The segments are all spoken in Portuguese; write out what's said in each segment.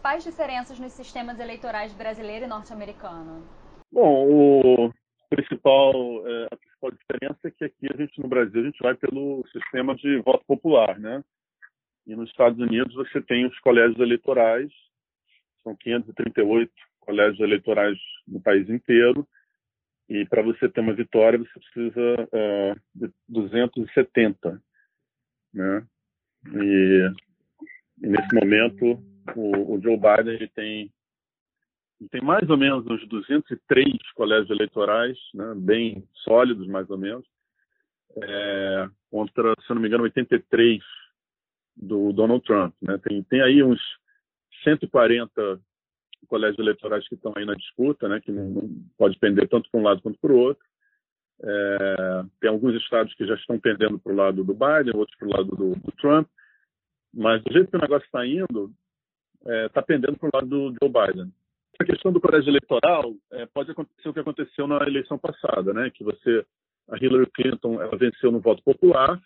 principais diferenças nos sistemas eleitorais brasileiro e norte-americano? Bom, o principal, é, a principal diferença é que aqui a gente no Brasil a gente vai pelo sistema de voto popular, né? E nos Estados Unidos você tem os colégios eleitorais, são 538 colégios eleitorais no país inteiro, e para você ter uma vitória você precisa uh, de 270, né? E, e nesse momento o, o Joe Biden ele tem ele tem mais ou menos uns 203 colégios eleitorais, né, bem sólidos mais ou menos, é, contra, se não me engano, 83 do Donald Trump. Né? Tem, tem aí uns 140 colégios eleitorais que estão aí na disputa, né, que não, não pode pender tanto para um lado quanto para o outro. É, tem alguns estados que já estão pendendo para o lado do Biden, outros para o lado do, do, Trump. Mas do jeito que o negócio está indo, está é, tá pendendo para o lado do Joe Biden. A questão do colégio eleitoral é, pode acontecer o que aconteceu na eleição passada, né? Que você, a Hillary Clinton, ela venceu no voto popular,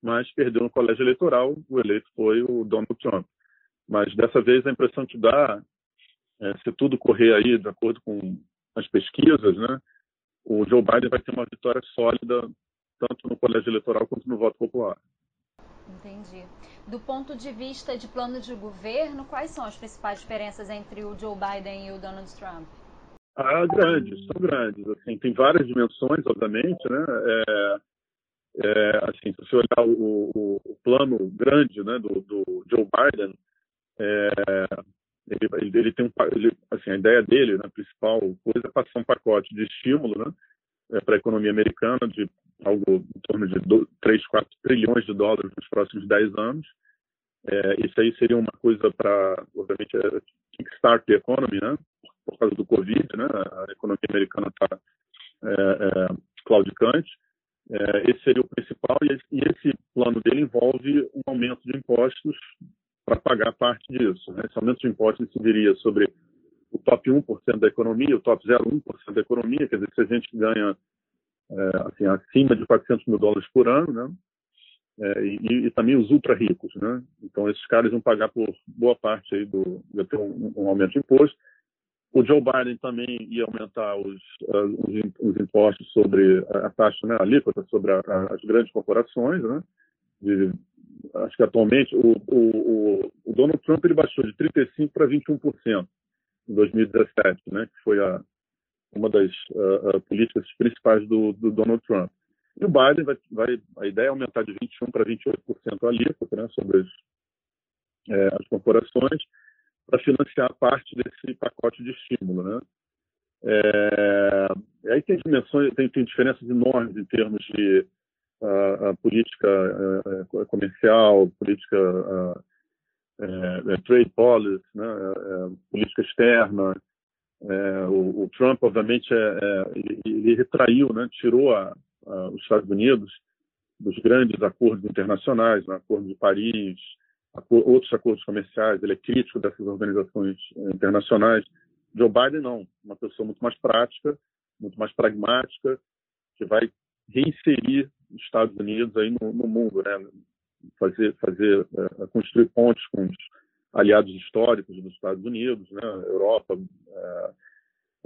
mas perdeu no colégio eleitoral. O eleito foi o Donald Trump. Mas dessa vez a impressão que dá, é, se tudo correr aí de acordo com as pesquisas, né? O Joe Biden vai ter uma vitória sólida tanto no colégio eleitoral quanto no voto popular. Entendi. Do ponto de vista de plano de governo, quais são as principais diferenças entre o Joe Biden e o Donald Trump? Ah, grandes, são grandes. Assim, tem várias dimensões, obviamente, né? É, é, assim, se você olhar o, o, o, plano grande, né, do, do Joe Biden, é, ele, ele, tem um, ele, assim, a ideia dele, né, a principal coisa é passar um pacote de estímulo, né, para a economia americana de algo em torno de 3, 4 trilhões de dólares nos próximos 10 anos. É, isso aí seria uma coisa para, obviamente, é, kickstart the economy, né? Por causa do Covid, né? A economia americana está é, é, claudicante. É, esse seria o principal e e esse, plano dele envolve um aumento de impostos para pagar parte disso. Né? Esse aumento de impostos incidiria sobre o top 1% da economia, o top 0,1% da economia, quer dizer, se a gente ganha é, assim, acima de 400 mil dólares por ano, né? É, e, e, também os ultra ricos, né? Então esses caras vão pagar por boa parte aí do, vai ter um, um, aumento de imposto. O Joe Biden também ia aumentar os, uh, os, os, impostos sobre a taxa, né, a alíquota sobre a, a, as grandes corporações, né? De, acho que atualmente o, o, o, Donald Trump ele baixou de 35 para 21% em 2017, né? Que foi a, uma das uh, políticas principais do, do, Donald Trump. E o Biden vai, vai, a ideia é aumentar de 21 para 28% a alíquota né, sobre as, é, as corporações para financiar parte desse pacote de estímulo, né? É, aí tem dimensões, tem, tem diferenças enormes em termos de uh, política uh, comercial, política uh, trade policy, né, política externa, é, o, o, Trump, obviamente, é, é, ele, ele, retraiu, né, tirou a, a, os Estados Unidos dos grandes acordos internacionais, né, Acordo de Paris, outros acordos comerciais. Ele é crítico dessas organizações internacionais. Joe Biden não, uma pessoa muito mais prática, muito mais pragmática, que vai reinserir os Estados Unidos aí no, no mundo, né, fazer, fazer, é, construir pontes com os aliados históricos dos Estados Unidos, né, Europa é,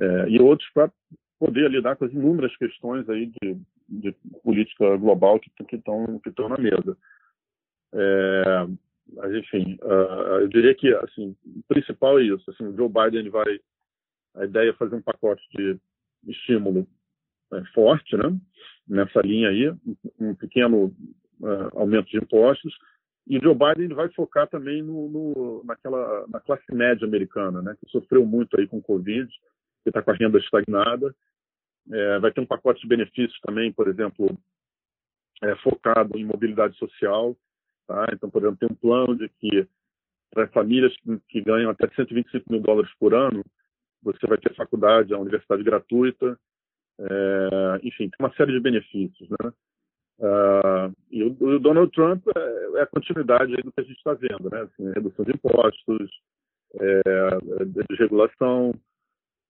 é, e outros para poder lidar com as inúmeras questões aí de, de política global que estão que na mesa. É, mas enfim, uh, eu diria que assim o principal é isso. Assim, o Joe Biden vai a ideia é fazer um pacote de estímulo é, forte, né? Nessa linha aí, um pequeno uh, aumento de impostos e Joe Biden vai focar também no, no, naquela, na classe média americana, né, que sofreu muito aí com o Covid, que está com a renda estagnada. É, vai ter um pacote de benefícios também, por exemplo, é, focado em mobilidade social. Tá? Então, por exemplo, tem um plano de que para famílias que, que ganham até 125 mil dólares por ano, você vai ter faculdade, a universidade gratuita. É, enfim, tem uma série de benefícios. Né? Uh, e o, o, Donald Trump é, é, a continuidade do que a gente está vendo, né? Assim, redução de impostos, é, de regulação,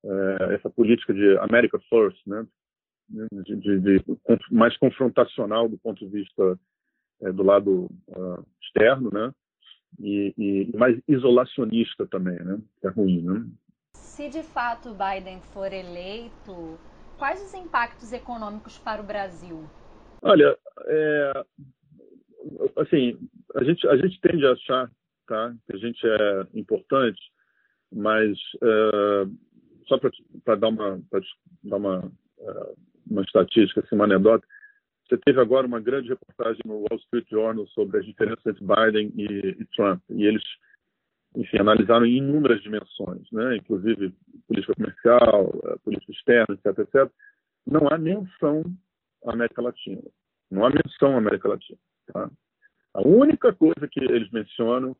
é, essa política de America First, né? De, de, de, mais confrontacional do ponto de vista é, do lado uh, externo, né? e, e mais isolacionista também, né? Que é ruim, né? Se de fato Biden for eleito, quais os impactos econômicos para o Brasil? Olha, é, assim, a gente, a gente tende a achar tá, que a gente é importante, mas é, só para dar uma, dar uma, é, uma estatística, assim, uma anedota, você teve agora uma grande reportagem no Wall Street Journal sobre as diferenças entre Biden e, e Trump, e eles enfim, analisaram em inúmeras dimensões, né? inclusive política comercial, eh, política externa, etc, etc. Não há menção América Latina. Não há menção à América Latina. Tá? A única coisa que eles mencionam,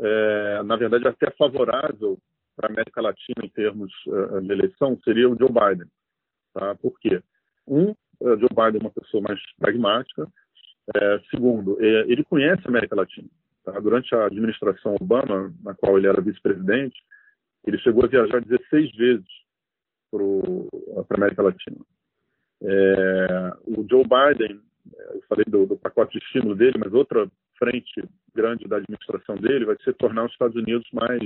é, na verdade, até favorável para a América Latina em termos uh, de eleição, seria o Joe Biden. Tá? Por quê? Um, Joe Biden é uma pessoa mais pragmática. É, segundo, é, ele conhece a América Latina. Tá? Durante a administração Obama, na qual ele era vice-presidente, ele chegou a viajar 16 vezes para a América Latina. É, o Joe Biden, é, eu falei do, do, pacote de estímulo dele, mas outra frente grande da administração dele vai ser tornar os Estados Unidos mais,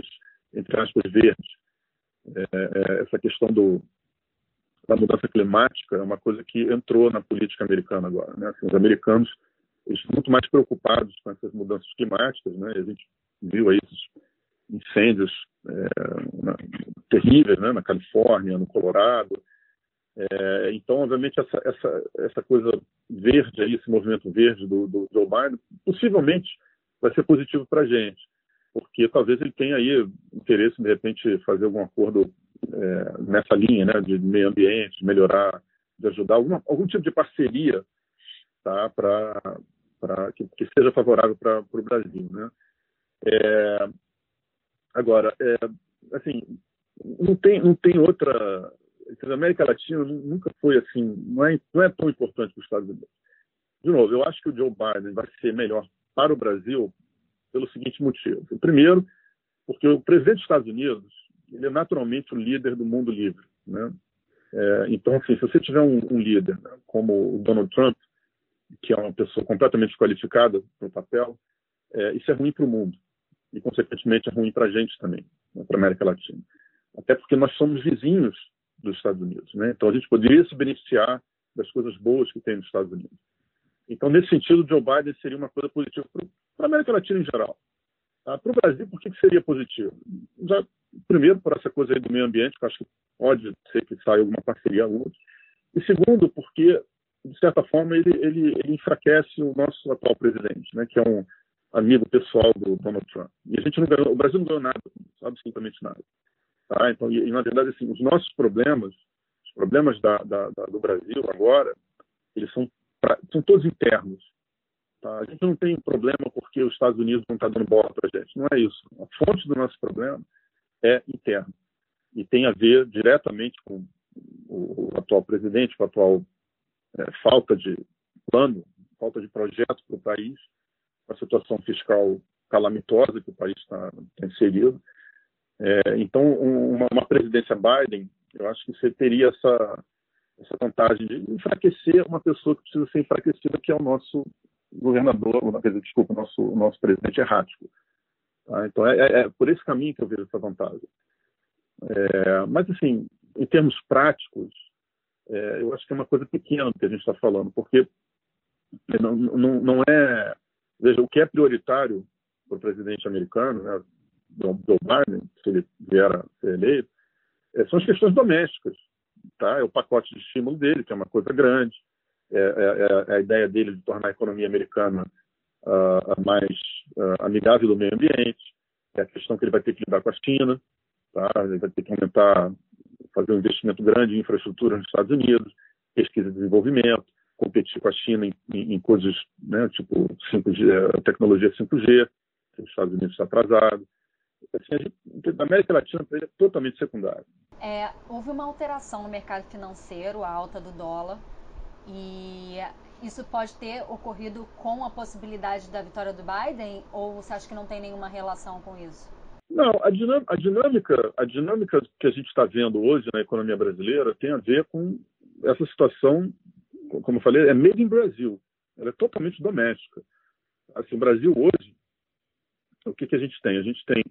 entre aspas, verdes. É, é, essa questão do, da mudança climática é uma coisa que entrou na política americana agora. Né? Assim, os americanos estão muito mais preocupados com essas mudanças climáticas, né? A gente viu aí esses incêndios é, na, terríveis, né? Na Califórnia, no Colorado. É, então, obviamente, essa, essa, essa coisa verde aí, esse movimento verde do, do Joe Biden, possivelmente vai ser positivo para a gente, porque talvez ele tenha aí interesse, de repente, fazer algum acordo é, nessa linha, né, de meio ambiente, de melhorar, de ajudar, alguma, algum tipo de parceria tá, para que, que, seja favorável para o Brasil, né? É, agora, é, assim, não tem não tem outra a América Latina nunca foi assim, não é, não é tão importante para os Estados Unidos. De novo, eu acho que o Joe Biden vai ser melhor para o Brasil pelo seguinte motivo. Primeiro, porque o presidente dos Estados Unidos ele é naturalmente o líder do mundo livre, né? É, então, assim, se você tiver um, um líder né, como o Donald Trump, que é uma pessoa completamente desqualificada para o papel, é, isso é ruim para o mundo. E, consequentemente, é ruim para a gente também, né, para a América Latina. Até porque nós somos vizinhos dos Estados Unidos. Né? Então, a gente poderia se beneficiar das coisas boas que tem nos Estados Unidos. Então, nesse sentido, Joe Biden seria uma coisa positiva para a América Latina em geral. Tá? Para o Brasil, por que, que seria positivo? Já, primeiro, por essa coisa do meio ambiente, que acho que pode ser que saia alguma parceria outra. E segundo, porque de certa forma, ele, ele, ele enfraquece o nosso atual presidente, né, que é um amigo pessoal do Donald Trump. E a gente não ganhou, o Brasil não ganhou nada, absolutamente nada. Tá? Então, e, na verdade, assim, os nossos problemas, os problemas da, da, da, do Brasil agora, eles são, são todos internos. Tá? A gente não tem problema porque os Estados Unidos não estão tá dando bola para a gente. Não é isso. A fonte do nosso problema é interno e tem a ver diretamente com o, atual presidente, com o atual é, falta de plano, falta de projeto para o país, a situação fiscal calamitosa que o país está tá inserido. É, então, uma, uma, presidência Biden, eu acho que você teria essa, essa vantagem de enfraquecer uma pessoa que precisa ser enfraquecida, que é o nosso governador, desculpa, o nosso, nosso presidente errático. Tá? Então, é, é, é, por esse caminho que eu vejo essa vantagem. É, mas, assim, em termos práticos, é, eu acho que é uma coisa pequena que a gente está falando, porque não, não, não é. Veja, o que é prioritário para o presidente americano, né, Joe Biden, se ele vier a ser eleito, é, são as questões domésticas. Tá? É o pacote de estímulo dele, que é uma coisa grande, é, é, é a ideia dele de tornar a economia americana uh, mais uh, amigável do meio ambiente, é a questão que ele vai ter que lidar com a China, tá? ele vai ter que aumentar fazer um investimento grande em infraestrutura nos Estados Unidos, pesquisa e desenvolvimento, competir com a China em, em, em coisas né, tipo 5G, eh, tecnologia 5G, que os Estados Unidos está atrasado. Assim, a, gente, a América Latina é totalmente secundária. É, houve uma alteração no mercado financeiro, a alta do dólar, e isso pode ter ocorrido com a possibilidade da vitória do Biden, ou você acha que não tem nenhuma relação com isso? Não, a dinâmica, a dinâmica, a dinâmica que a gente está vendo hoje na economia brasileira tem a ver com essa situação, como eu falei, é made in Brasil. Ela é totalmente doméstica. Assim, o Brasil hoje o que, que a gente tem? A gente tem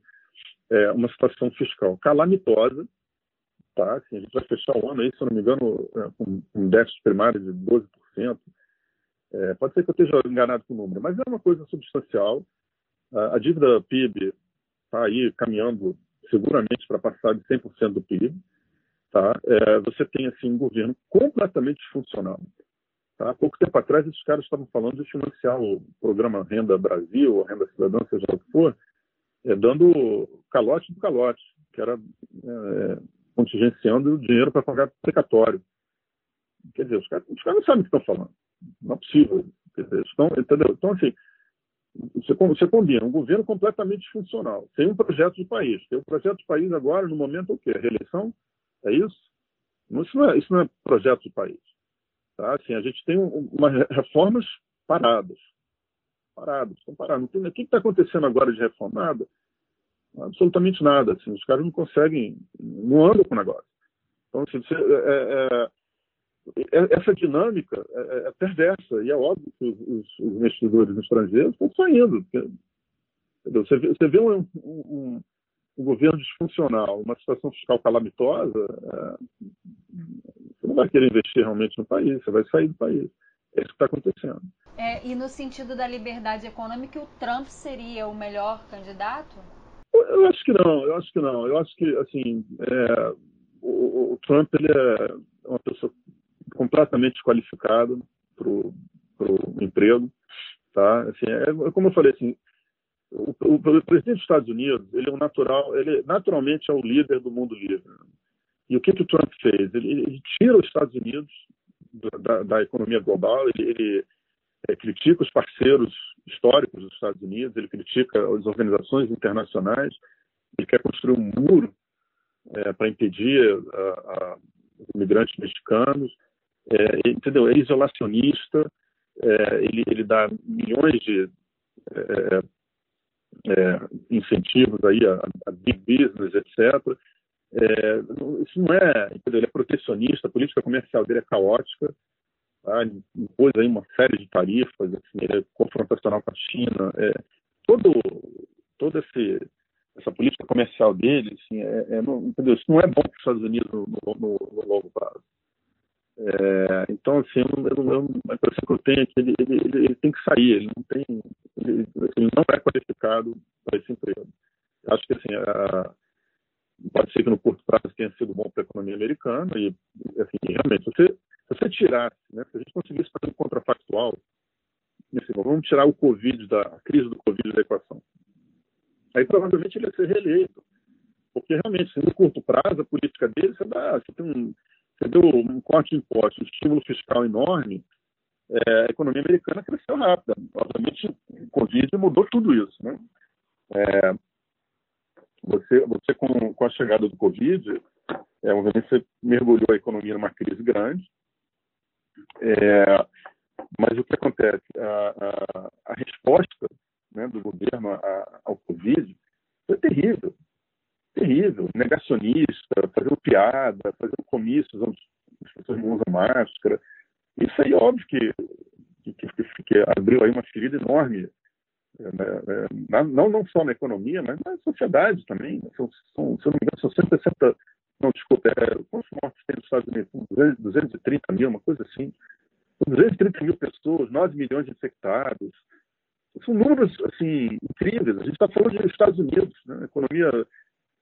é, uma situação fiscal calamitosa, tá? Assim, a gente vai fechar o ano aí, se eu não me engano, é, com um déficit primário de 12%. É, pode ser que eu esteja enganado com o número, mas é uma coisa substancial. A, dívida PIB está aí caminhando seguramente para passar de 100% do PIB. Tá? É, você tem assim um governo completamente disfuncional. Tá? Há pouco tempo atrás, esses caras estavam falando de financiar o programa Renda Brasil, ou Renda Cidadã, seja o que for, é, dando calote do calote, que era é, contingenciando o dinheiro para pagar precatório. Quer dizer, os caras, os caras não sabem o que estão falando. Não é possível. Quer dizer, estão, entendeu? Então, assim, você, você combina um governo completamente disfuncional, tem um projeto de país. Tem um projeto de país agora, no momento, é o quê? A reeleição? É isso? Isso não é, isso não é projeto de país. Tá? Assim, a gente tem uma, reformas paradas. Paradas, estão paradas. o que está acontecendo agora de reformada? Absolutamente nada. Assim, os caras não conseguem, não andam com o negócio. Então, assim, você, é, é, é essa dinâmica é, é, perversa e é óbvio que os, os investidores estrangeiros estão saindo. Porque, você, vê, você vê um, um, um, governo disfuncional, uma situação fiscal calamitosa, é, você não vai querer investir realmente no país, você vai sair do país. É isso que está acontecendo. É, e no sentido da liberdade econômica, o Trump seria o melhor candidato? Eu acho que não, eu acho que não. Eu acho que, assim, é, o, o, Trump ele é uma pessoa completamente qualificada para o emprego, tá? Assim, é, como eu falei, assim, o, o, presidente dos Estados Unidos, ele é um natural, ele naturalmente é o líder do mundo livre. E o que, que o Trump fez? Ele, ele tira os Estados Unidos da, da economia global, ele, ele é, critica os parceiros históricos dos Estados Unidos, ele critica as organizações internacionais, ele quer construir um muro é, para impedir a, a, os imigrantes mexicanos, é, entendeu? É isolacionista, é, ele, ele dá milhões de é, é, incentivos aí a, a big business, etc. É, isso não é, entendeu? ele é protecionista, a política comercial dele é caótica, tá? impôs aí uma série de tarifas, assim, ele é confrontacional com a China, é, todo, todo esse, essa política comercial dele, assim, é, é não, entendeu? isso não é bom para os Estados Unidos no, no, no, longo prazo. É, então, assim, eu, eu, eu, a impressão que eu tenho é que ele, ele, ele, ele tem que sair, ele não tem, ele, ele não é qualificado para esse emprego. Acho que assim, a, pode ser que no curto prazo tenha sido bom para a economia americana e, assim, realmente, se você, se você tirasse, né, se a gente conseguisse fazer um contrafactual, assim, vamos tirar o Covid, da a crise do Covid da equação. Aí provavelmente ele ia ser reeleito. Porque realmente, assim, no curto prazo, a política dele, você, dá, você tem um, você deu um corte de impostos, um estímulo fiscal enorme, é, a economia americana cresceu rápido. Obviamente, o Covid mudou tudo isso. Né? É, você, você com, com a chegada do Covid, é, obviamente você mergulhou a economia numa crise grande, é, mas o que acontece? A, a, a resposta né, do governo a, ao Covid foi terrível. Terrível. Negacionista, fazendo piada, fazendo comícios onde as pessoas não usam máscara. Isso aí, óbvio que, que, que, que abriu aí uma ferida enorme não, não só na economia, mas na sociedade também. São, são, se eu não me engano, são 160, não, desculpa, é, quantos mortos tem nos Estados Unidos? 230 mil, uma coisa assim. 230 mil pessoas, 9 milhões de infectados. São números, assim, incríveis. A gente está falando dos Estados Unidos, né? economia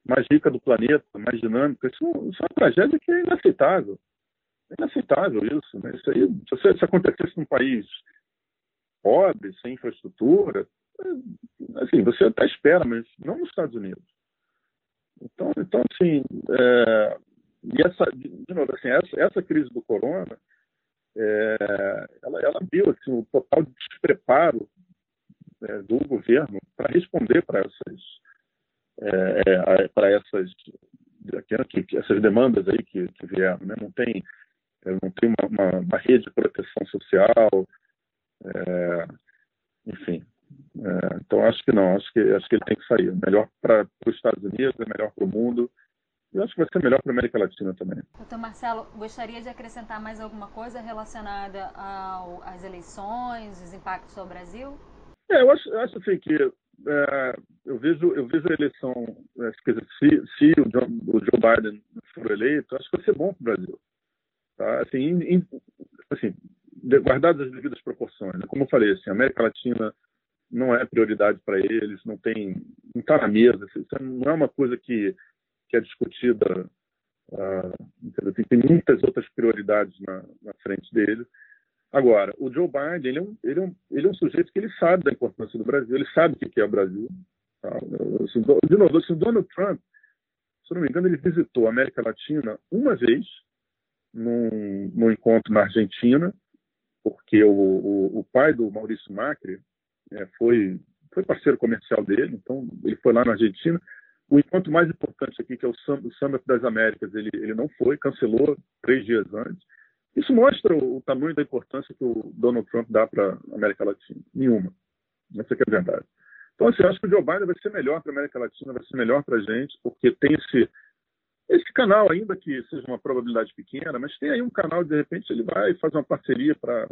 mais rica do planeta, mais dinâmica. Isso, isso é uma tragédia que é inaceitável. É inaceitável isso. Né? Isso aí, se, se acontecesse num país pobre, sem infraestrutura, assim, você até espera, mas não nos Estados Unidos. Então, então assim, é, e essa, de novo, assim, essa, essa crise do corona, é, ela, ela viu assim, o total despreparo é, do governo para responder para essas, é, é para essas, essas demandas aí que, que vieram. Né? Não tem, não tem uma, uma, uma rede de proteção social, é, enfim, é, então acho que não, acho que acho que ele tem que sair. Melhor para os Estados Unidos, é melhor para o mundo. E acho que vai ser melhor para a América Latina também. Doutor Marcelo, gostaria de acrescentar mais alguma coisa relacionada ao, às eleições, os impactos ao Brasil? É, eu acho, eu acho assim que é, eu vejo eu vejo a eleição, é, se, se o, John, o, Joe Biden for eleito, acho que vai ser bom para o Brasil. Tá? Assim, assim, guardadas as devidas proporções. Né? Como eu falei, assim, a América Latina não é prioridade para eles, não tem, não está na mesa. Isso não é uma coisa que, que é discutida. Uh, tem, muitas outras prioridades na, na frente dele. Agora, o Joe Biden, ele é, um, ele, é um, ele é um sujeito que ele sabe da importância do Brasil, ele sabe o que é o Brasil. Tá? De novo, assim, o Donald Trump, se não me engano, ele visitou a América Latina uma vez, num, num encontro na Argentina, porque o, o, o pai do Maurício Macri é, foi, foi parceiro comercial dele, então ele foi lá na Argentina. O encontro mais importante aqui, que é o Summit das Américas, ele, ele não foi, cancelou três dias antes. Isso mostra o, o tamanho da importância que o Donald Trump dá para a América Latina. Nenhuma. Essa é a verdade. Então, assim, acho que o Joe Biden vai ser melhor para a América Latina, vai ser melhor para a gente, porque tem esse, esse canal, ainda que seja uma probabilidade pequena, mas tem aí um canal, de repente, ele vai fazer uma parceria para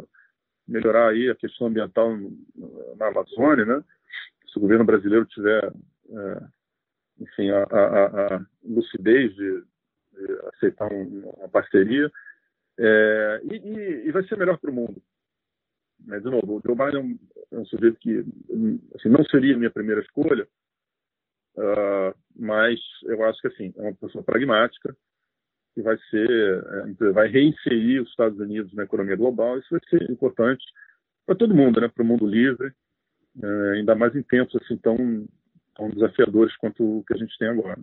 melhorar aí a questão ambiental na Amazônia, né? Se o governo brasileiro tiver, é, enfim, a, a, a lucidez de, de aceitar um, uma parceria, é, e, e, e, vai ser melhor para o mundo. Mas, de novo, o Joe Biden é um, sujeito que assim, não seria a minha primeira escolha, uh, mas eu acho que assim, é uma pessoa pragmática, que vai ser, é, vai reinserir os Estados Unidos na economia global. Isso vai ser importante para todo mundo, né? para o mundo livre, é, ainda mais em tempos assim tão, tão desafiadores quanto o que a gente tem agora.